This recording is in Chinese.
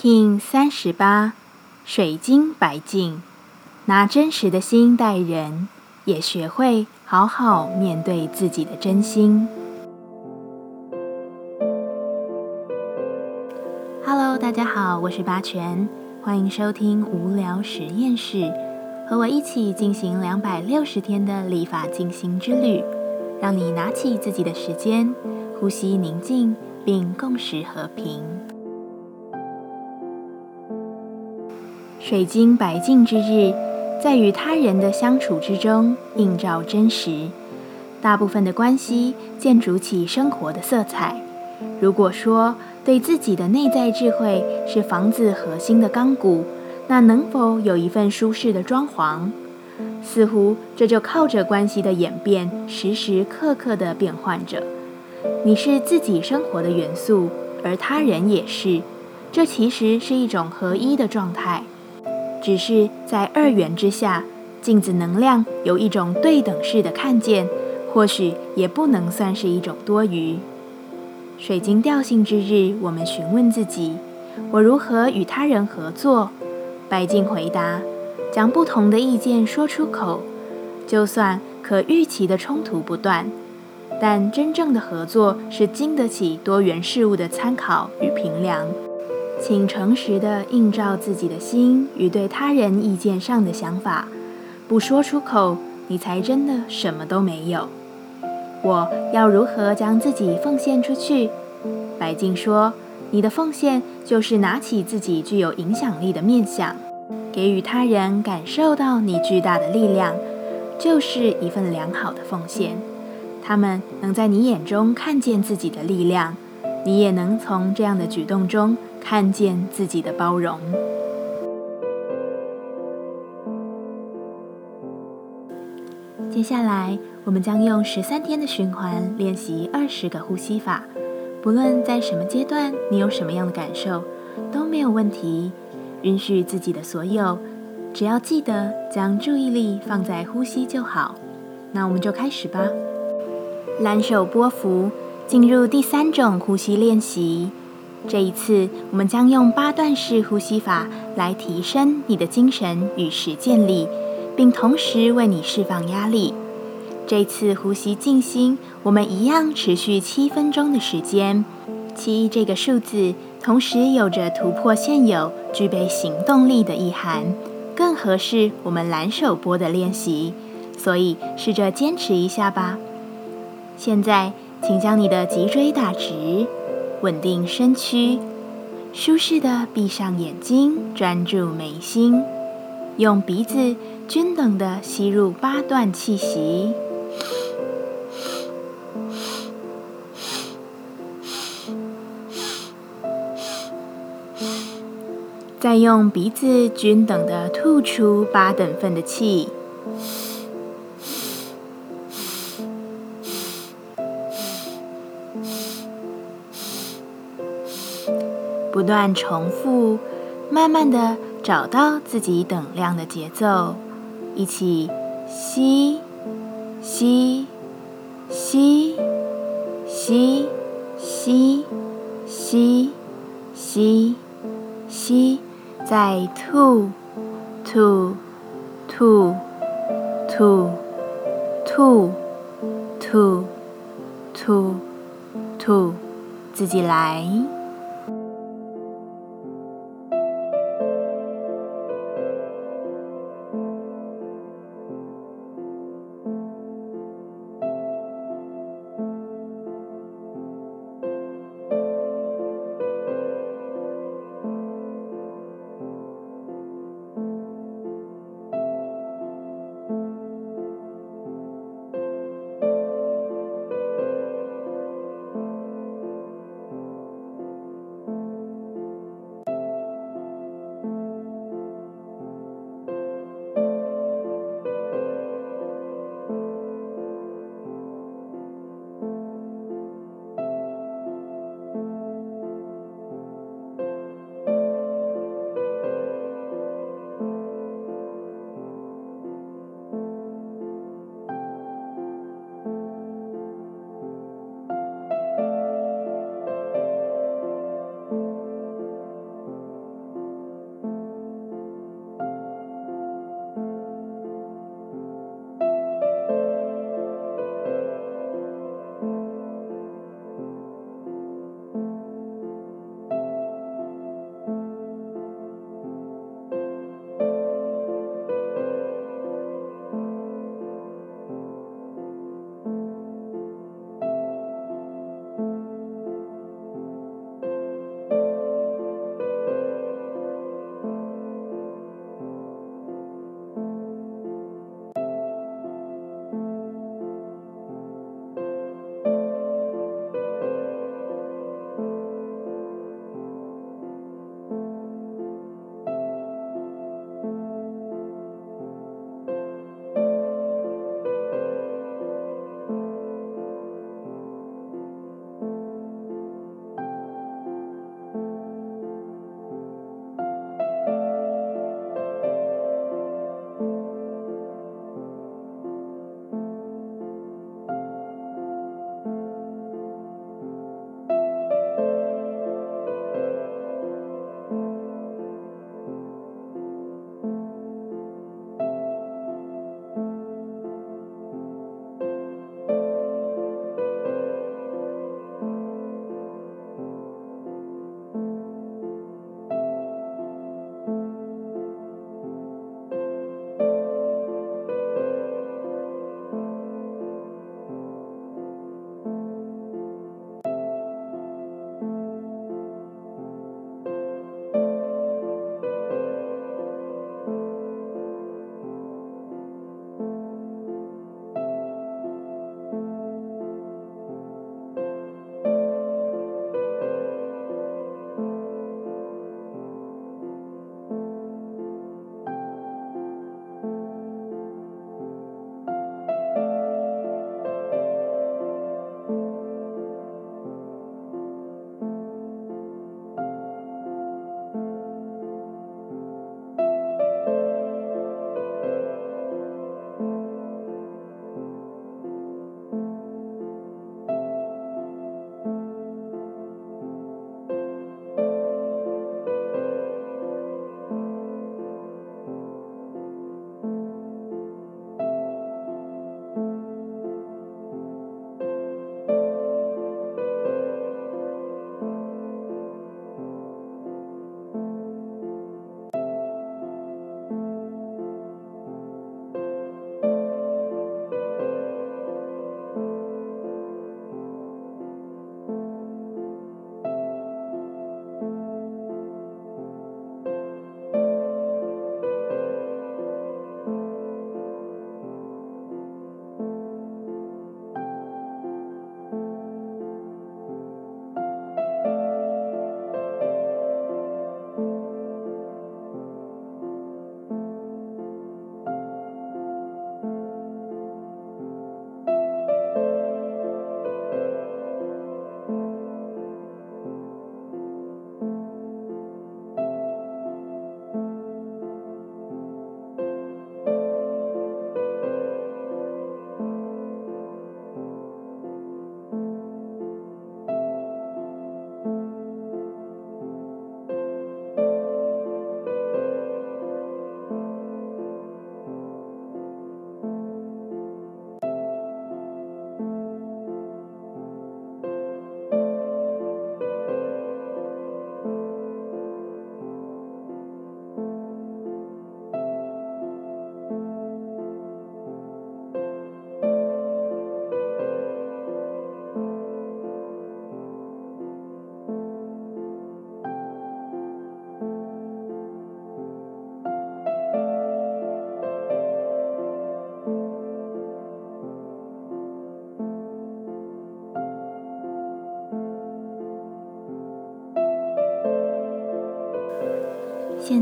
King 三十八，水晶白净，拿真实的心待人，也学会好好面对自己的真心。Hello，大家好，我是八全，欢迎收听无聊实验室，和我一起进行两百六十天的立法进行之旅，让你拿起自己的时间，呼吸宁静，并共识和平。水晶白净之日，在与他人的相处之中映照真实。大部分的关系建筑起生活的色彩。如果说对自己的内在智慧是房子核心的钢骨，那能否有一份舒适的装潢？似乎这就靠着关系的演变，时时刻刻的变换着。你是自己生活的元素，而他人也是。这其实是一种合一的状态。只是在二元之下，镜子能量有一种对等式的看见，或许也不能算是一种多余。水晶调性之日，我们询问自己：我如何与他人合作？白净回答：将不同的意见说出口，就算可预期的冲突不断，但真正的合作是经得起多元事物的参考与评量。请诚实的映照自己的心与对他人意见上的想法，不说出口，你才真的什么都没有。我要如何将自己奉献出去？白静说：“你的奉献就是拿起自己具有影响力的面相，给予他人感受到你巨大的力量，就是一份良好的奉献。他们能在你眼中看见自己的力量，你也能从这样的举动中。”看见自己的包容。接下来，我们将用十三天的循环练习二十个呼吸法。不论在什么阶段，你有什么样的感受，都没有问题。允许自己的所有，只要记得将注意力放在呼吸就好。那我们就开始吧。蓝手波幅，进入第三种呼吸练习。这一次，我们将用八段式呼吸法来提升你的精神与实践力，并同时为你释放压力。这次呼吸静心，我们一样持续七分钟的时间。七这个数字，同时有着突破现有、具备行动力的意涵，更合适我们蓝手波的练习。所以，试着坚持一下吧。现在，请将你的脊椎打直。稳定身躯，舒适的闭上眼睛，专注眉心，用鼻子均等的吸入八段气息，再用鼻子均等的吐出八等份的气。断重复，慢慢的找到自己等量的节奏，一起吸吸吸吸吸吸吸吸，再吐吐吐吐吐吐吐吐，自己来。